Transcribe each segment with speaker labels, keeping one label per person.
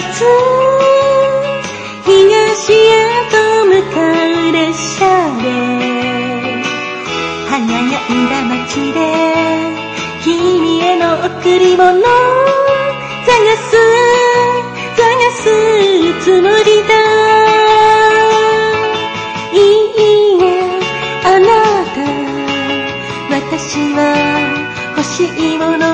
Speaker 1: つ東へと向かう列車で華やんだ街で君への贈り物探す探すつもりだ。いいえあなた。私は欲しいもの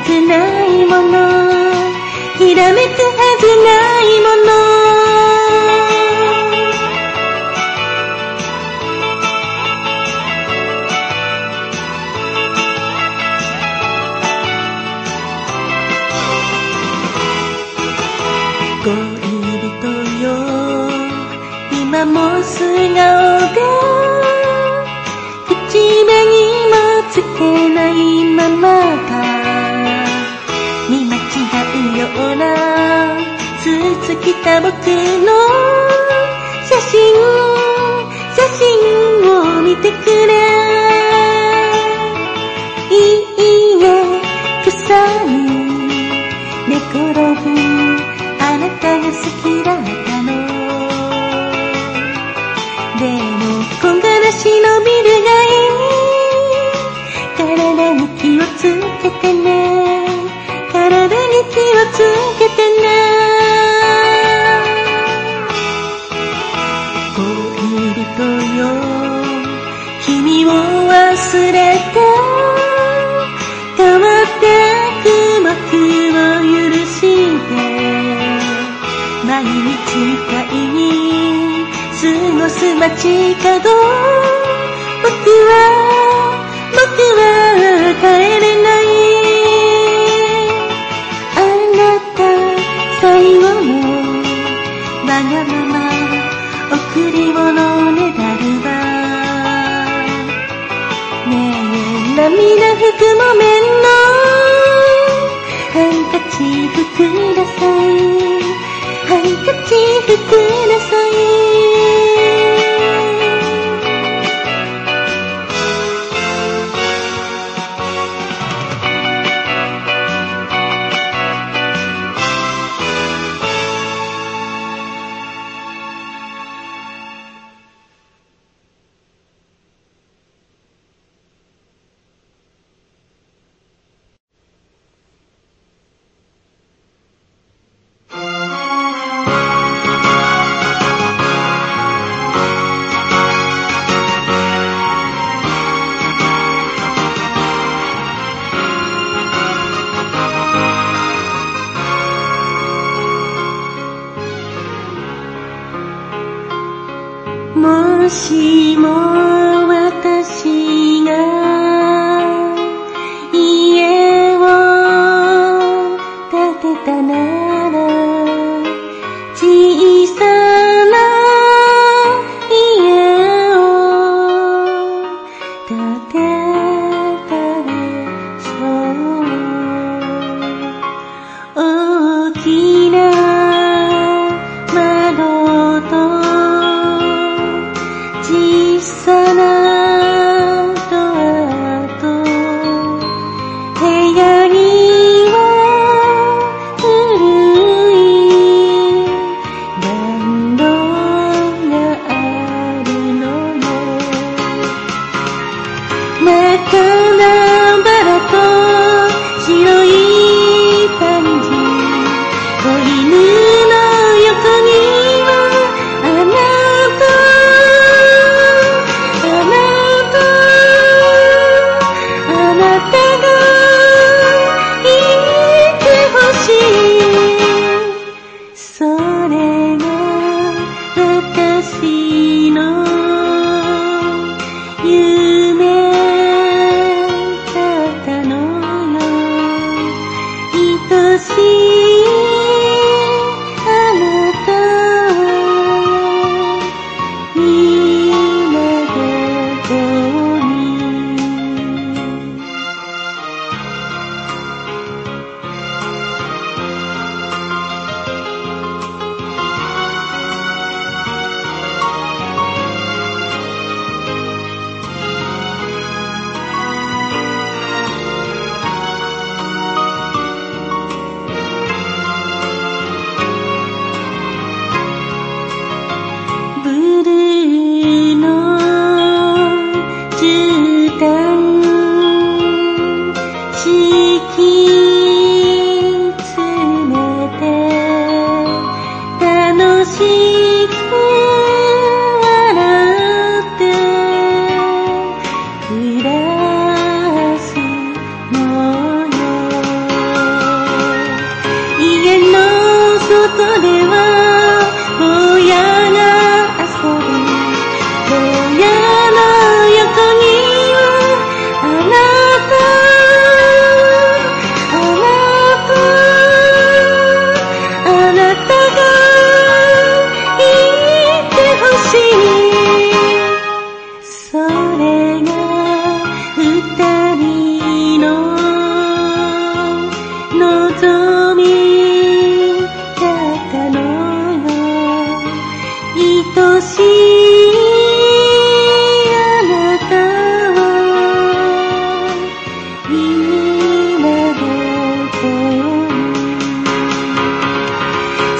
Speaker 1: ずないもの。ひらめくはずないもの。 แค่เมื่อคืน See a grip しも私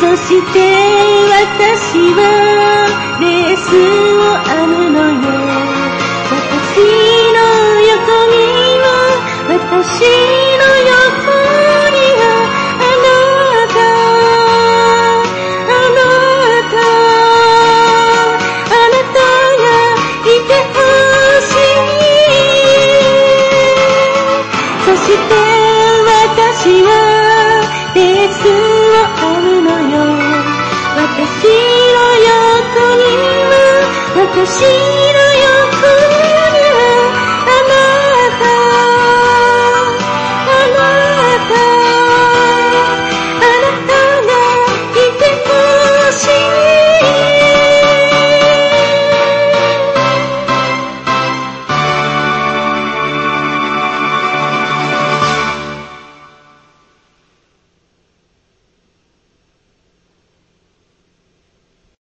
Speaker 1: そして私はレースを編むのよ。私の横にも私心。